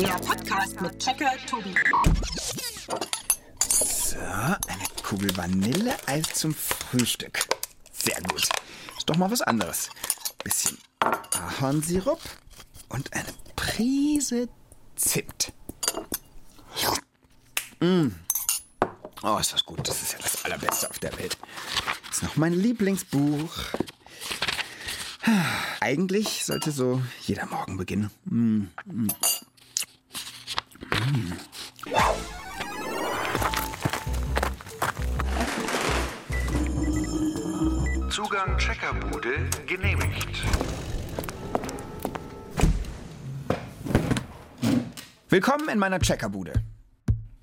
Der Podcast mit Checker Tobi. So, eine Kugel Vanilleeis zum Frühstück. Sehr gut. Ist doch mal was anderes. Bisschen Ahornsirup und eine Prise Zimt. Mm. Oh, ist das gut. Das ist ja das Allerbeste auf der Welt. Das ist noch mein Lieblingsbuch. Eigentlich sollte so jeder Morgen beginnen. Mm, mm. Zugang Checkerbude genehmigt. Willkommen in meiner Checkerbude.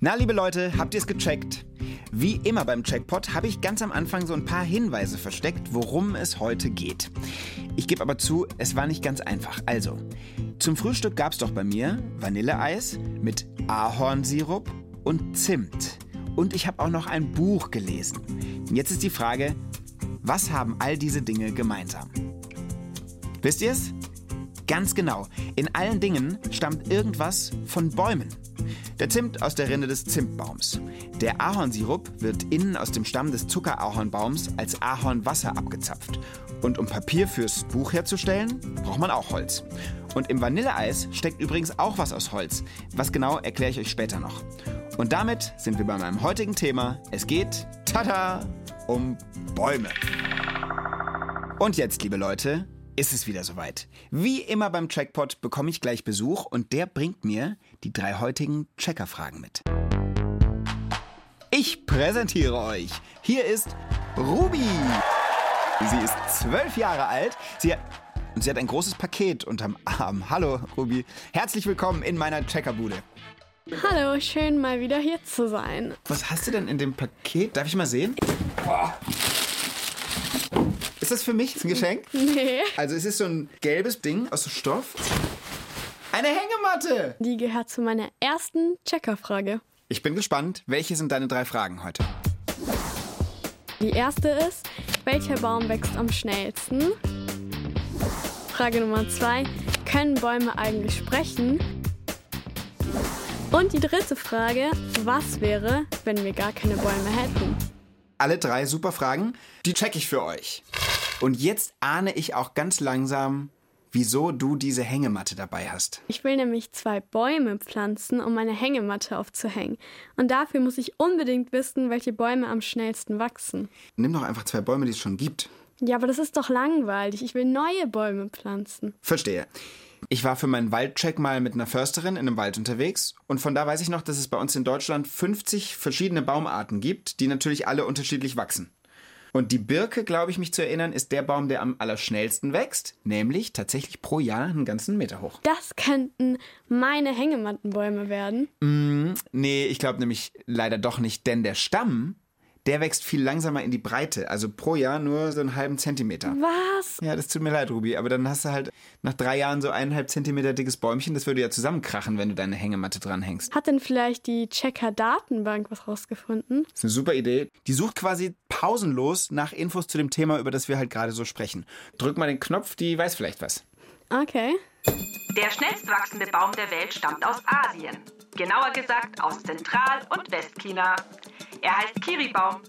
Na, liebe Leute, habt ihr es gecheckt? Wie immer beim Checkpot habe ich ganz am Anfang so ein paar Hinweise versteckt, worum es heute geht. Ich gebe aber zu, es war nicht ganz einfach. Also, zum Frühstück gab es doch bei mir Vanilleeis mit Ahornsirup und Zimt. Und ich habe auch noch ein Buch gelesen. Jetzt ist die Frage, was haben all diese Dinge gemeinsam? Wisst ihr es? Ganz genau. In allen Dingen stammt irgendwas von Bäumen. Der Zimt aus der Rinde des Zimtbaums. Der Ahornsirup wird innen aus dem Stamm des Zuckerahornbaums als Ahornwasser abgezapft. Und um Papier fürs Buch herzustellen, braucht man auch Holz. Und im Vanilleeis steckt übrigens auch was aus Holz. Was genau, erkläre ich euch später noch. Und damit sind wir bei meinem heutigen Thema. Es geht, tada, um Bäume. Und jetzt, liebe Leute, ist es wieder soweit. Wie immer beim Checkpot bekomme ich gleich Besuch und der bringt mir die drei heutigen Checkerfragen mit. Ich präsentiere euch. Hier ist Ruby. Sie ist zwölf Jahre alt. Sie hat, und sie hat ein großes Paket unterm Arm. Hallo, Ruby. Herzlich willkommen in meiner Checkerbude. Hallo, schön mal wieder hier zu sein. Was hast du denn in dem Paket? Darf ich mal sehen? Boah. Ist das für mich? Ein Geschenk? Nee. Also es ist so ein gelbes Ding aus Stoff. Eine Hängematte! Die gehört zu meiner ersten Checkerfrage. Ich bin gespannt. Welche sind deine drei Fragen heute? Die erste ist, welcher Baum wächst am schnellsten? Frage Nummer zwei, können Bäume eigentlich sprechen? Und die dritte Frage, was wäre, wenn wir gar keine Bäume hätten? Alle drei super Fragen, die check ich für euch. Und jetzt ahne ich auch ganz langsam, wieso du diese Hängematte dabei hast. Ich will nämlich zwei Bäume pflanzen, um meine Hängematte aufzuhängen. Und dafür muss ich unbedingt wissen, welche Bäume am schnellsten wachsen. Nimm doch einfach zwei Bäume, die es schon gibt. Ja, aber das ist doch langweilig. Ich will neue Bäume pflanzen. Verstehe. Ich war für meinen Waldcheck mal mit einer Försterin in einem Wald unterwegs und von da weiß ich noch, dass es bei uns in Deutschland 50 verschiedene Baumarten gibt, die natürlich alle unterschiedlich wachsen. Und die Birke, glaube ich mich zu erinnern, ist der Baum, der am allerschnellsten wächst, nämlich tatsächlich pro Jahr einen ganzen Meter hoch. Das könnten meine Hängemattenbäume werden. Mm, nee, ich glaube nämlich leider doch nicht, denn der Stamm, der wächst viel langsamer in die Breite. Also pro Jahr nur so einen halben Zentimeter. Was? Ja, das tut mir leid, Ruby. Aber dann hast du halt nach drei Jahren so eineinhalb Zentimeter dickes Bäumchen. Das würde ja zusammenkrachen, wenn du deine Hängematte dranhängst. Hat denn vielleicht die Checker-Datenbank was rausgefunden? Das ist eine super Idee. Die sucht quasi pausenlos nach Infos zu dem Thema, über das wir halt gerade so sprechen. Drück mal den Knopf, die weiß vielleicht was. Okay. Der schnellst wachsende Baum der Welt stammt aus Asien. Genauer gesagt aus Zentral- und Westchina. Er heißt Kiribaum.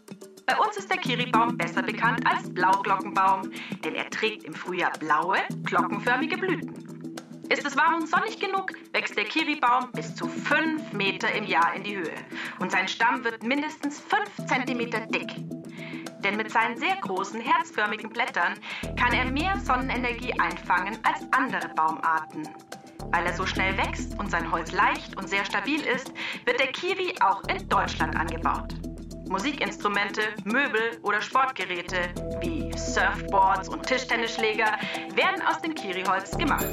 Bei uns ist der Kiribaum besser bekannt als Blauglockenbaum, denn er trägt im Frühjahr blaue, glockenförmige Blüten. Ist es warm und sonnig genug, wächst der Kiribaum bis zu 5 Meter im Jahr in die Höhe. Und sein Stamm wird mindestens 5 Zentimeter dick. Denn mit seinen sehr großen, herzförmigen Blättern kann er mehr Sonnenenergie einfangen als andere Baumarten. Weil er so schnell wächst und sein Holz leicht und sehr stabil ist, wird der Kiwi auch in Deutschland angebaut. Musikinstrumente, Möbel oder Sportgeräte wie Surfboards und Tischtennisschläger werden aus dem Kiriholz gemacht.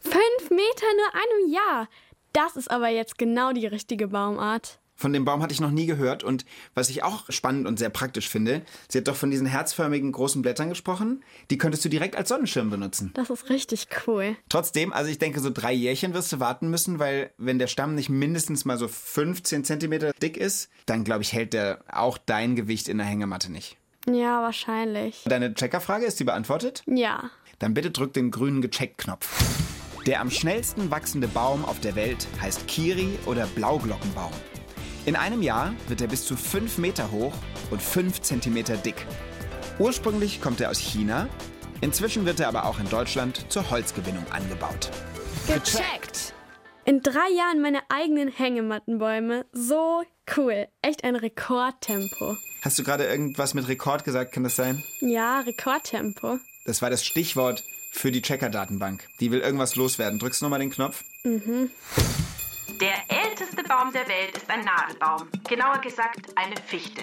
Fünf Meter nur einem Jahr. Das ist aber jetzt genau die richtige Baumart. Von dem Baum hatte ich noch nie gehört und was ich auch spannend und sehr praktisch finde, sie hat doch von diesen herzförmigen großen Blättern gesprochen. Die könntest du direkt als Sonnenschirm benutzen. Das ist richtig cool. Trotzdem, also ich denke, so drei Jährchen wirst du warten müssen, weil wenn der Stamm nicht mindestens mal so 15 Zentimeter dick ist, dann glaube ich, hält der auch dein Gewicht in der Hängematte nicht. Ja, wahrscheinlich. Deine Checkerfrage ist die beantwortet? Ja. Dann bitte drück den grünen Gecheckt-Knopf. Der am schnellsten wachsende Baum auf der Welt heißt Kiri oder Blauglockenbaum. In einem Jahr wird er bis zu 5 Meter hoch und 5 Zentimeter dick. Ursprünglich kommt er aus China, inzwischen wird er aber auch in Deutschland zur Holzgewinnung angebaut. Gecheckt! In drei Jahren meine eigenen Hängemattenbäume. So cool. Echt ein Rekordtempo. Hast du gerade irgendwas mit Rekord gesagt, kann das sein? Ja, Rekordtempo. Das war das Stichwort für die Checker-Datenbank. Die will irgendwas loswerden. Drückst du nochmal den Knopf? Der Baum der Welt ist ein Nadelbaum, genauer gesagt eine Fichte.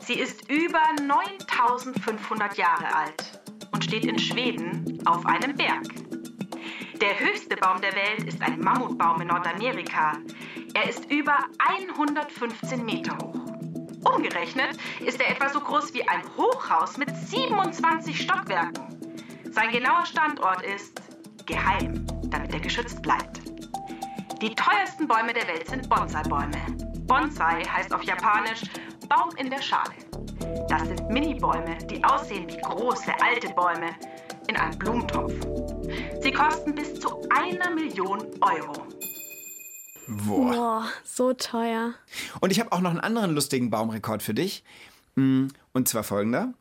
Sie ist über 9500 Jahre alt und steht in Schweden auf einem Berg. Der höchste Baum der Welt ist ein Mammutbaum in Nordamerika. Er ist über 115 Meter hoch. Umgerechnet ist er etwa so groß wie ein Hochhaus mit 27 Stockwerken. Sein genauer Standort ist geheim, damit er geschützt bleibt. Die teuersten Bäume der Welt sind Bonsai-Bäume. Bonsai heißt auf Japanisch Baum in der Schale. Das sind Mini-Bäume, die aussehen wie große alte Bäume in einem Blumentopf. Sie kosten bis zu einer Million Euro. Boah. Boah, so teuer. Und ich habe auch noch einen anderen lustigen Baumrekord für dich. Mm, Und zwar folgender.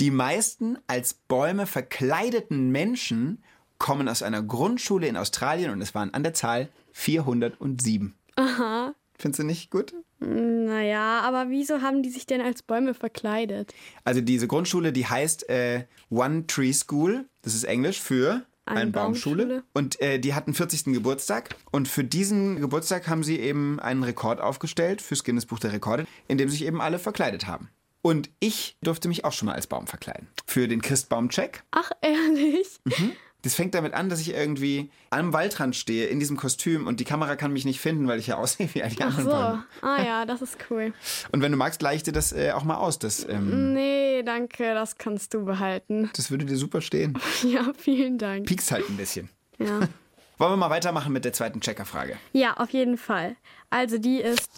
Die meisten als Bäume verkleideten Menschen kommen aus einer Grundschule in Australien und es waren an der Zahl 407. Aha. Findest du nicht gut? Naja, aber wieso haben die sich denn als Bäume verkleidet? Also diese Grundschule, die heißt äh, One Tree School. Das ist Englisch für Eine eine Baumschule. Baumschule. Und äh, die hatten 40. Geburtstag. Und für diesen Geburtstag haben sie eben einen Rekord aufgestellt fürs Guinness Buch der Rekorde, in dem sich eben alle verkleidet haben. Und ich durfte mich auch schon mal als Baum verkleiden. Für den Christbaum-Check. Ach, ehrlich? Das fängt damit an, dass ich irgendwie am Waldrand stehe in diesem Kostüm und die Kamera kann mich nicht finden, weil ich ja aussehe wie die Ach so. Ah ja, das ist cool. Und wenn du magst, leih ich dir das äh, auch mal aus. Das, ähm, Nee, danke, das kannst du behalten. das würde dir super stehen. Ja, vielen Dank. Piekst halt ein bisschen. Ja. Wollen wir mal weitermachen mit der zweiten Checkerfrage? ja, auf jeden Fall. Also die ist,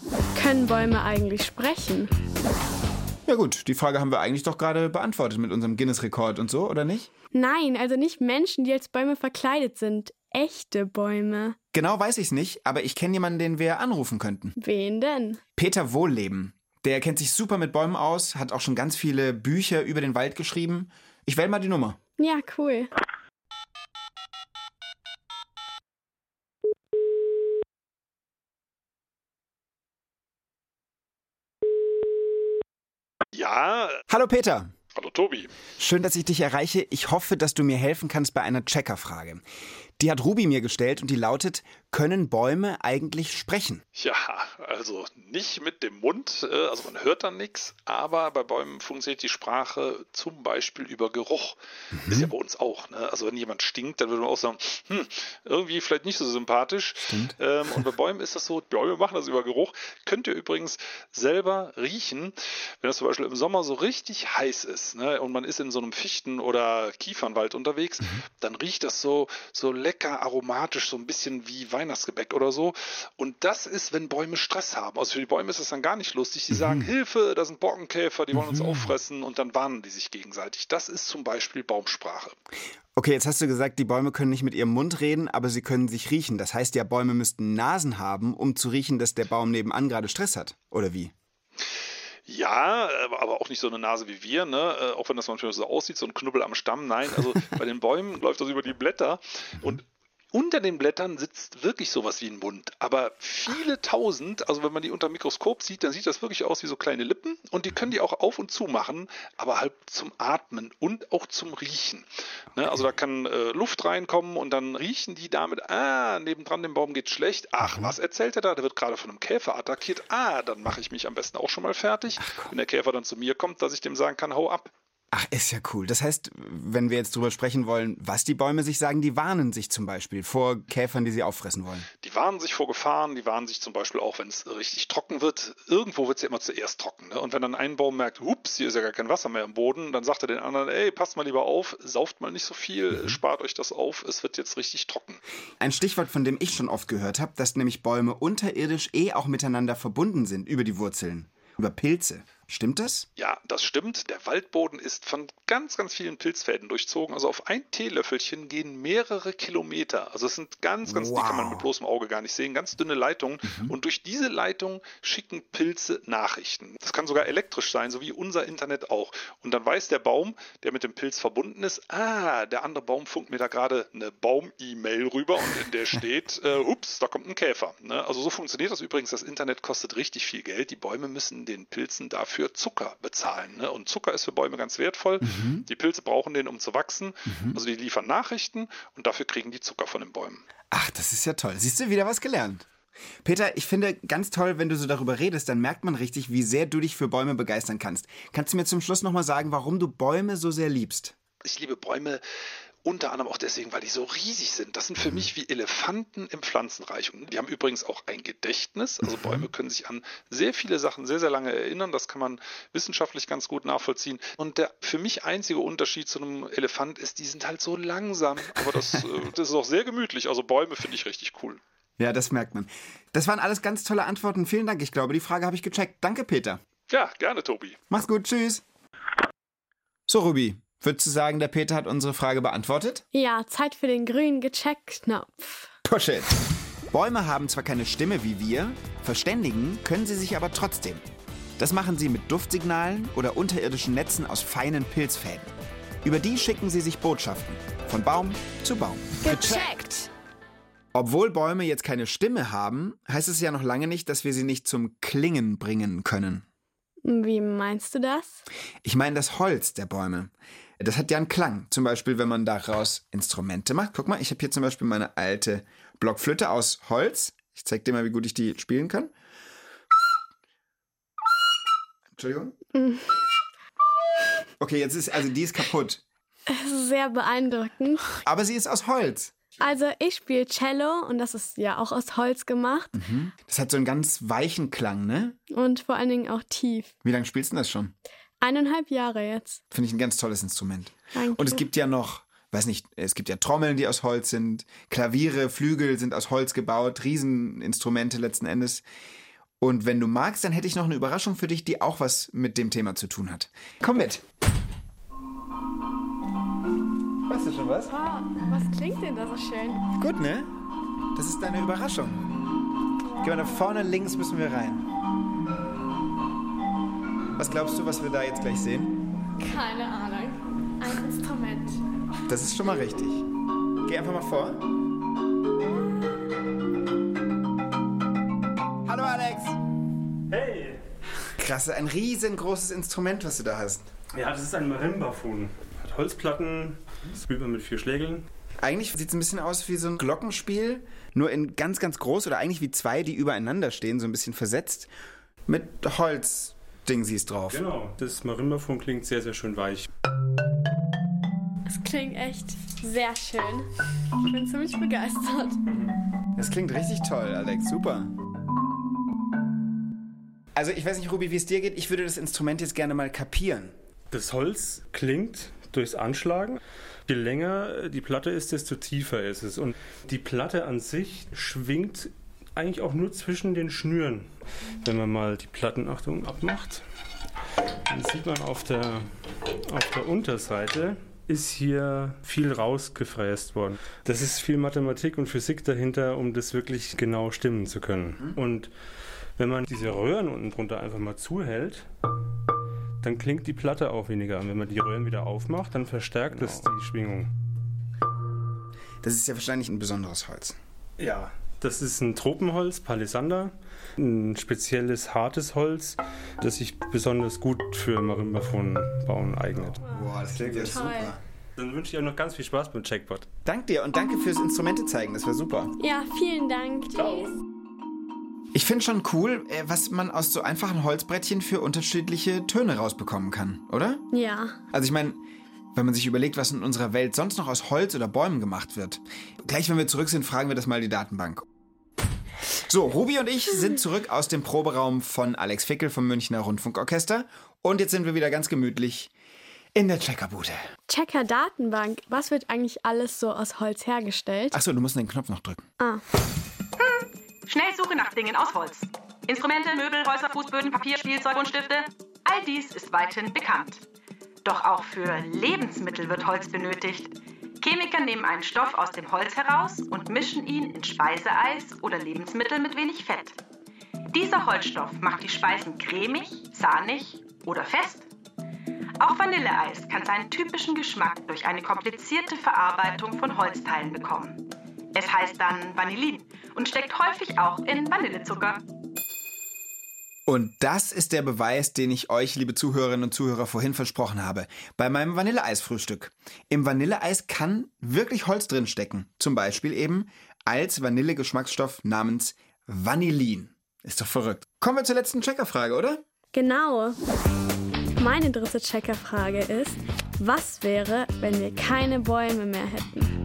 können Bäume eigentlich sprechen? Ja gut, die Frage haben wir eigentlich doch gerade beantwortet mit unserem Guinness-Rekord und so, oder nicht? Nein, also nicht Menschen, die als Bäume verkleidet sind. Echte Bäume. Genau weiß ich's nicht, aber ich kenne jemanden, den wir anrufen könnten. Wen denn? Peter Wohlleben. Der kennt sich super mit Bäumen aus, hat auch schon ganz viele Bücher über den Wald geschrieben. Ich wähle mal die Nummer. Ja, cool. Ja, Hallo Peter. hallo Tobi. Schön, dass ich dich erreiche. Ich hoffe, dass du mir helfen kannst bei einer Checkerfrage. Die hat Ruby mir gestellt und die lautet, können Bäume eigentlich sprechen? Ja, also nicht mit dem Mund, äh, also man hört dann nichts, aber bei Bäumen funktioniert die Sprache zum Beispiel über Geruch. Ist ja bei uns auch. Ne? Also wenn jemand stinkt, dann würde man auch sagen, hm, irgendwie vielleicht nicht so sympathisch. Ähm, und bei Bäumen ist das so, Bäume machen das über Geruch. Könnt ihr übrigens selber riechen, wenn es zum Beispiel im Sommer so richtig heiß ist ne? und man ist in so einem Fichten- oder Kiefernwald unterwegs, dann riecht das so, so lecker aromatisch, so ein bisschen wie Weihnachtsgebäck oder so. Und das ist, wenn Bäume Stress haben. Also für die Bäume ist das dann gar nicht lustig. Die sagen, Hilfe, da sind Borkenkäfer, die wollen uns auffressen und dann warnen die sich gegenseitig. Das ist zum Beispiel Baumsprache. Okay, jetzt hast du gesagt, die Bäume können nicht mit ihrem Mund reden, aber sie können sich riechen. Das heißt ja, Bäume müssten Nasen haben, um zu riechen, dass der Baum nebenan gerade Stress hat. Oder wie? Ja, aber aber auch nicht so eine Nase wie wir, ne? Äh, Auch wenn das manchmal so aussieht, so ein Knubbel am Stamm. Nein, also bei den Bäumen läuft das über die Blätter und unter den Blättern sitzt wirklich sowas wie ein Mund. Aber viele tausend, also wenn man die unter dem Mikroskop sieht, dann sieht das wirklich aus wie so kleine Lippen und die können die auch auf und zu machen, aber halt zum Atmen und auch zum Riechen. Ne? Also da kann äh, Luft reinkommen und dann riechen die damit, ah, nebendran dem Baum geht's schlecht. Ach, was erzählt er da? Der wird gerade von einem Käfer attackiert. Ah, dann mache ich mich am besten auch schon mal fertig. Wenn der Käfer dann zu mir kommt, dass ich dem sagen kann, hau ab. Ach, ist ja cool. Das heißt, wenn wir jetzt drüber sprechen wollen, was die Bäume sich sagen, die warnen sich zum Beispiel vor Käfern, die sie auffressen wollen. Die warnen sich vor Gefahren, die warnen sich zum Beispiel auch, wenn es richtig trocken wird. Irgendwo wird es ja immer zuerst trocken. Ne? Und wenn dann ein Baum merkt, hups, hier ist ja gar kein Wasser mehr im Boden, dann sagt er den anderen, ey, passt mal lieber auf, sauft mal nicht so viel, spart euch das auf, es wird jetzt richtig trocken. Ein Stichwort, von dem ich schon oft gehört habe, dass nämlich Bäume unterirdisch eh auch miteinander verbunden sind über die Wurzeln, über Pilze. Stimmt das? Ja, das stimmt. Der Waldboden ist von ganz, ganz vielen Pilzfäden durchzogen. Also auf ein Teelöffelchen gehen mehrere Kilometer. Also es sind ganz, ganz, wow. die kann man mit bloßem Auge gar nicht sehen, ganz dünne Leitungen. Mhm. Und durch diese Leitung schicken Pilze Nachrichten. Das kann sogar elektrisch sein, so wie unser Internet auch. Und dann weiß der Baum, der mit dem Pilz verbunden ist, ah, der andere Baum funkt mir da gerade eine Baum-E-Mail rüber und in der steht, äh, ups, da kommt ein Käfer. Ne? Also so funktioniert das übrigens. Das Internet kostet richtig viel Geld. Die Bäume müssen den Pilzen dafür für Zucker bezahlen. Ne? Und Zucker ist für Bäume ganz wertvoll. Mhm. Die Pilze brauchen den, um zu wachsen. Mhm. Also die liefern Nachrichten und dafür kriegen die Zucker von den Bäumen. Ach, das ist ja toll. Siehst du, wieder was gelernt. Peter, ich finde ganz toll, wenn du so darüber redest, dann merkt man richtig, wie sehr du dich für Bäume begeistern kannst. Kannst du mir zum Schluss nochmal sagen, warum du Bäume so sehr liebst? Ich liebe Bäume unter anderem auch deswegen, weil die so riesig sind. Das sind für mhm. mich wie Elefanten im Pflanzenreich. Und die haben übrigens auch ein Gedächtnis. Also mhm. Bäume können sich an sehr viele Sachen sehr, sehr lange erinnern. Das kann man wissenschaftlich ganz gut nachvollziehen. Und der für mich einzige Unterschied zu einem Elefant ist, die sind halt so langsam. Aber das, äh, das ist auch sehr gemütlich. Also Bäume finde ich richtig cool. Ja, das merkt man. Das waren alles ganz tolle Antworten. Vielen Dank. Ich glaube, die Frage habe ich gecheckt. Danke, Peter. Ja, gerne, Tobi. Mach's gut. Tschüss. So, Ruby, Würdest du sagen, der Peter hat unsere Frage beantwortet? Ja, Zeit für den grünen Gecheckt-Knopf. Push it! Bäume haben zwar keine Stimme wie wir, verständigen können sie sich aber trotzdem. Das machen sie mit Duftsignalen oder unterirdischen Netzen aus feinen Pilzfäden. Über die schicken sie sich Botschaften. Von Baum zu Baum. Gecheckt! Obwohl Bäume jetzt keine Stimme haben, heißt es ja noch lange nicht, dass wir sie nicht zum Klingen bringen können. Wie meinst du das? Ich meine das Holz der Bäume. Das hat ja einen Klang. Zum Beispiel, wenn man daraus Instrumente macht. Guck mal, ich habe hier zum Beispiel meine alte Blockflöte aus Holz. Ich zeig dir mal, wie gut ich die spielen kann. Entschuldigung. Okay, jetzt ist, also die ist kaputt. Sehr beeindruckend. Aber sie ist aus Holz. Also ich spiele Cello und das ist ja auch aus Holz gemacht. Mhm. Das hat so einen ganz weichen Klang, ne? Und vor allen Dingen auch tief. Wie lange spielst du das schon? Eineinhalb Jahre jetzt. Finde ich ein ganz tolles Instrument. Danke. Und es gibt ja noch, weiß nicht, es gibt ja Trommeln, die aus Holz sind, Klaviere, Flügel sind aus Holz gebaut, Rieseninstrumente letzten Endes. Und wenn du magst, dann hätte ich noch eine Überraschung für dich, die auch was mit dem Thema zu tun hat. Komm mit. Weißt du schon was? Oh, was klingt denn da so schön? Gut, ne? Das ist deine Überraschung. Geh mal da vorne links müssen wir rein. Was glaubst du, was wir da jetzt gleich sehen? Keine Ahnung. Ein Instrument. Das ist schon mal richtig. Geh einfach mal vor. Hallo Alex. Hey. Krass, ein riesengroßes Instrument, was du da hast. Ja, das ist ein Marimbafon. Hat Holzplatten, spielt man mit vier Schlägeln. Eigentlich sieht es ein bisschen aus wie so ein Glockenspiel, nur in ganz, ganz groß oder eigentlich wie zwei, die übereinander stehen, so ein bisschen versetzt, mit Holz. Ding siehst drauf. Genau, das Marimbafon klingt sehr, sehr schön weich. Es klingt echt sehr schön. Ich bin ziemlich begeistert. Das klingt richtig toll, Alex. Super. Also ich weiß nicht, Ruby, wie es dir geht. Ich würde das Instrument jetzt gerne mal kapieren. Das Holz klingt durchs Anschlagen. Je länger die Platte ist, desto tiefer ist es. Und die Platte an sich schwingt eigentlich auch nur zwischen den Schnüren. Wenn man mal die Plattenachtung abmacht, dann sieht man auf der, auf der Unterseite ist hier viel rausgefräst worden. Das ist viel Mathematik und Physik dahinter, um das wirklich genau stimmen zu können. Mhm. Und wenn man diese Röhren unten drunter einfach mal zuhält, dann klingt die Platte auch weniger an. Wenn man die Röhren wieder aufmacht, dann verstärkt genau. es die Schwingung. Das ist ja wahrscheinlich ein besonderes Holz. Ja, das ist ein Tropenholz, Palisander, ein spezielles hartes Holz, das sich besonders gut für Marimbafon bauen eignet. Boah, das klingt ja super. Dann wünsche ich euch noch ganz viel Spaß beim Checkpot. Dank dir und danke fürs Instrumente zeigen, das war super. Ja, vielen Dank. Tschüss. Ich finde schon cool, äh, was man aus so einfachen Holzbrettchen für unterschiedliche Töne rausbekommen kann, oder? Ja. Also ich meine, wenn man sich überlegt, was in unserer Welt sonst noch aus Holz oder Bäumen gemacht wird. Gleich, wenn wir zurück sind, fragen wir das mal die Datenbank. So, Ruby und ich sind zurück aus dem Proberaum von Alex Fickel vom Münchner Rundfunkorchester. Und jetzt sind wir wieder ganz gemütlich in der Checkerbude. Checker Datenbank. Was wird eigentlich alles so aus Holz hergestellt? Achso, du musst den Knopf noch drücken. Ah. Schnellsuche nach Dingen aus Holz. Instrumente, Möbel, Häuser, Fußböden, Papier, Spielzeug und Stifte. All dies ist weithin bekannt. Doch auch für Lebensmittel wird Holz benötigt. Chemiker nehmen einen Stoff aus dem Holz heraus und mischen ihn in Speiseeis oder Lebensmittel mit wenig Fett. Dieser Holzstoff macht die Speisen cremig, sahnig oder fest. Auch Vanilleeis kann seinen typischen Geschmack durch eine komplizierte Verarbeitung von Holzteilen bekommen. Es heißt dann Vanillin und steckt häufig auch in Vanillezucker. Und das ist der Beweis, den ich euch, liebe Zuhörerinnen und Zuhörer, vorhin versprochen habe. Bei meinem Vanilleeisfrühstück. Im Vanilleeis kann wirklich Holz drin stecken. Zum Beispiel eben als Vanillegeschmacksstoff namens Vanillin. Ist doch verrückt. Kommen wir zur letzten Checkerfrage, oder? Genau. Meine dritte Checkerfrage ist, was wäre, wenn wir keine Bäume mehr hätten?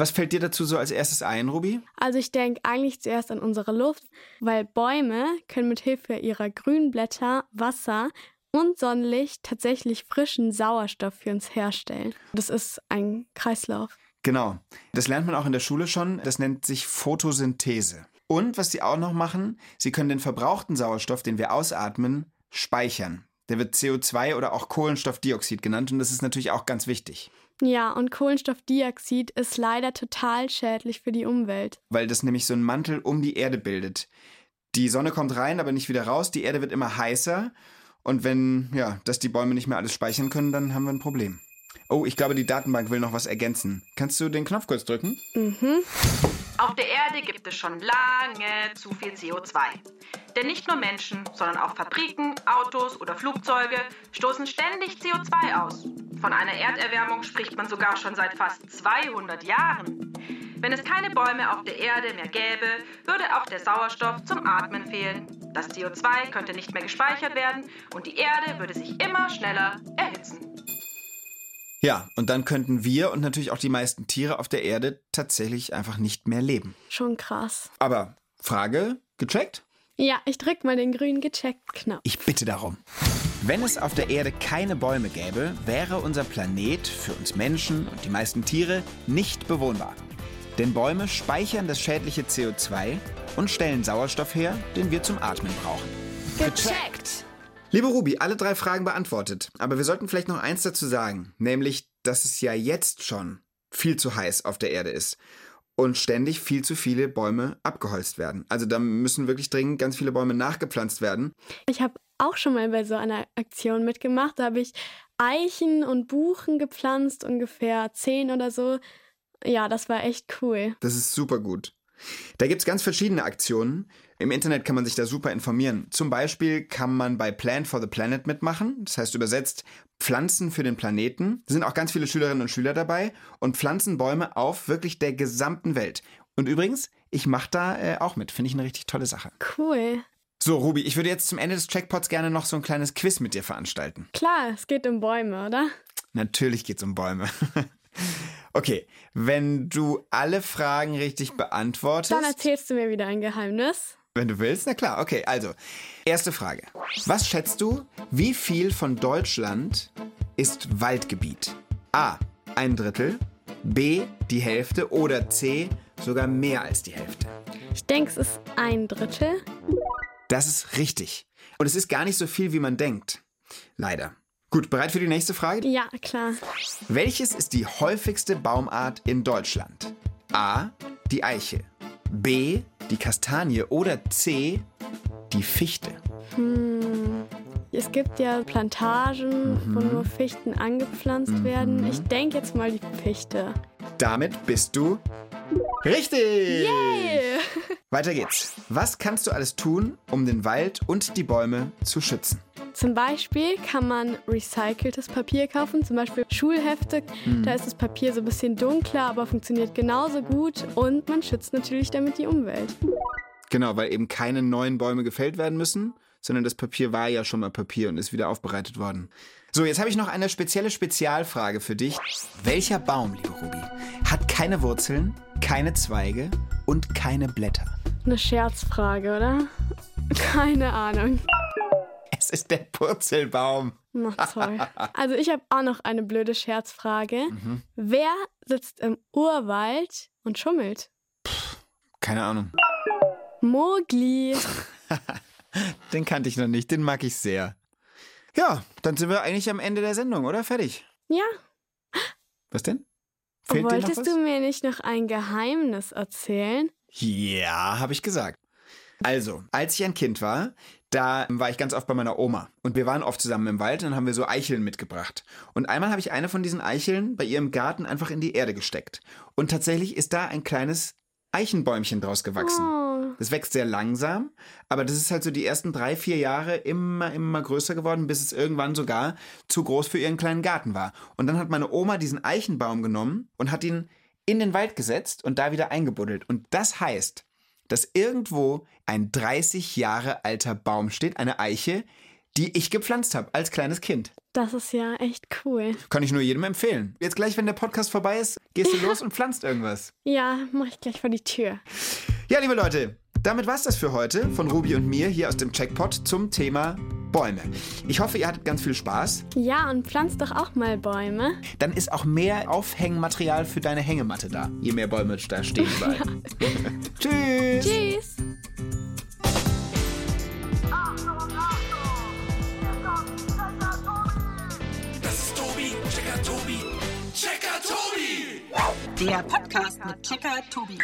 Was fällt dir dazu so als erstes ein, Ruby? Also ich denke eigentlich zuerst an unsere Luft, weil Bäume können mit Hilfe ihrer grünen Blätter, Wasser und Sonnenlicht tatsächlich frischen Sauerstoff für uns herstellen. Das ist ein Kreislauf. Genau. Das lernt man auch in der Schule schon. Das nennt sich Photosynthese. Und was sie auch noch machen, sie können den verbrauchten Sauerstoff, den wir ausatmen, speichern. Der wird CO2 oder auch Kohlenstoffdioxid genannt und das ist natürlich auch ganz wichtig. Ja, und Kohlenstoffdioxid ist leider total schädlich für die Umwelt. Weil das nämlich so einen Mantel um die Erde bildet. Die Sonne kommt rein, aber nicht wieder raus. Die Erde wird immer heißer. Und wenn, ja, dass die Bäume nicht mehr alles speichern können, dann haben wir ein Problem. Oh, ich glaube, die Datenbank will noch was ergänzen. Kannst du den Knopf kurz drücken? Mhm. Auf der Erde gibt es schon lange zu viel CO2. Denn nicht nur Menschen, sondern auch Fabriken, Autos oder Flugzeuge stoßen ständig CO2 aus. Von einer Erderwärmung spricht man sogar schon seit fast 200 Jahren. Wenn es keine Bäume auf der Erde mehr gäbe, würde auch der Sauerstoff zum Atmen fehlen. Das CO2 könnte nicht mehr gespeichert werden und die Erde würde sich immer schneller erhitzen. Ja, und dann könnten wir und natürlich auch die meisten Tiere auf der Erde tatsächlich einfach nicht mehr leben. Schon krass. Aber Frage gecheckt? Ja, ich drück mal den grünen Gecheckt-Knopf. Ich bitte darum. Wenn es auf der Erde keine Bäume gäbe, wäre unser Planet für uns Menschen und die meisten Tiere nicht bewohnbar. Denn Bäume speichern das schädliche CO2 und stellen Sauerstoff her, den wir zum Atmen brauchen. Gecheckt! Liebe Ruby, alle drei Fragen beantwortet. Aber wir sollten vielleicht noch eins dazu sagen, nämlich, dass es ja jetzt schon viel zu heiß auf der Erde ist und ständig viel zu viele Bäume abgeholzt werden. Also da müssen wirklich dringend ganz viele Bäume nachgepflanzt werden. Ich habe auch schon mal bei so einer Aktion mitgemacht. Da habe ich Eichen und Buchen gepflanzt, ungefähr zehn oder so. Ja, das war echt cool. Das ist super gut. Da gibt es ganz verschiedene Aktionen. Im Internet kann man sich da super informieren. Zum Beispiel kann man bei Plant for the Planet mitmachen. Das heißt übersetzt Pflanzen für den Planeten. Da sind auch ganz viele Schülerinnen und Schüler dabei und pflanzen Bäume auf wirklich der gesamten Welt. Und übrigens, ich mache da äh, auch mit. Finde ich eine richtig tolle Sache. Cool. So, Ruby, ich würde jetzt zum Ende des Checkpots gerne noch so ein kleines Quiz mit dir veranstalten. Klar, es geht um Bäume, oder? Natürlich geht's um Bäume. okay, wenn du alle Fragen richtig beantwortest. Dann erzählst du mir wieder ein Geheimnis. Wenn du willst, na klar. Okay, also, erste Frage. Was schätzt du, wie viel von Deutschland ist Waldgebiet? A. Ein Drittel. B. Die Hälfte. Oder C. Sogar mehr als die Hälfte. Ich denke, es ist ein Drittel. Das ist richtig. Und es ist gar nicht so viel, wie man denkt. Leider. Gut, bereit für die nächste Frage? Ja, klar. Welches ist die häufigste Baumart in Deutschland? A. Die Eiche. B. Die Kastanie. Oder C. Die Fichte. Hm. Es gibt ja Plantagen, wo nur Fichten angepflanzt werden. Ich denke jetzt mal die Fichte. Damit bist du richtig. Yay! Weiter geht's. Was kannst du alles tun, um den Wald und die Bäume zu schützen? Zum Beispiel kann man recyceltes Papier kaufen, zum Beispiel Schulhefte. Da ist das Papier so ein bisschen dunkler, aber funktioniert genauso gut und man schützt natürlich damit die Umwelt. Genau, weil eben keine neuen Bäume gefällt werden müssen, sondern das Papier war ja schon mal Papier und ist wieder aufbereitet worden. So, jetzt habe ich noch eine spezielle Spezialfrage für dich. Welcher Baum, liebe Ruby, hat keine Wurzeln, keine Zweige und keine Blätter? Eine Scherzfrage, oder? Keine Ahnung. Es ist der Purzelbaum. Na toll. Also ich habe auch noch eine blöde Scherzfrage. Wer sitzt im Urwald und schummelt? Keine Ahnung. Mogli. Den kannte ich noch nicht, den mag ich sehr. Ja, dann sind wir eigentlich am Ende der Sendung, oder? Fertig. Ja. Was denn? Fehlt dir noch Wolltest du mir nicht noch ein Geheimnis erzählen? Ja, habe ich gesagt. Also, als ich ein Kind war, da war ich ganz oft bei meiner Oma. Und wir waren oft zusammen im Wald und dann haben wir so Eicheln mitgebracht. Und einmal habe ich eine von diesen Eicheln bei ihr im Garten einfach in die Erde gesteckt. Und tatsächlich ist da ein kleines Eichenbäumchen draus gewachsen. Oh, Das wächst sehr langsam, aber das ist halt so die ersten drei, vier Jahre immer, immer größer geworden, bis es irgendwann sogar zu groß für ihren kleinen Garten war. Und dann hat meine Oma diesen Eichenbaum genommen und hat ihn in den Wald gesetzt und da wieder eingebuddelt. Und das heißt, dass irgendwo ein 30 Jahre alter Baum steht, eine Eiche, die ich gepflanzt habe als kleines Kind. das ist ja echt cool. Kann ich nur jedem empfehlen. Jetzt gleich, wenn der Podcast vorbei ist, gehst du los und pflanzt irgendwas. Ja, mach ich gleich vor die Tür. Ja, liebe Leute, damit war's das für heute von Ruby und mir hier aus dem Checkpot zum Thema Bäume. Ich hoffe, ihr hattet ganz viel Spaß. Ja, und pflanz doch auch mal Bäume. Dann ist auch mehr Aufhängmaterial für deine Hängematte da, je mehr Bäume da stehen bleiben. Tschüss. Tschüss. Das ist Tobi, Checker Tobi, Checker Tobi! Der Podcast mit Checker Tobi.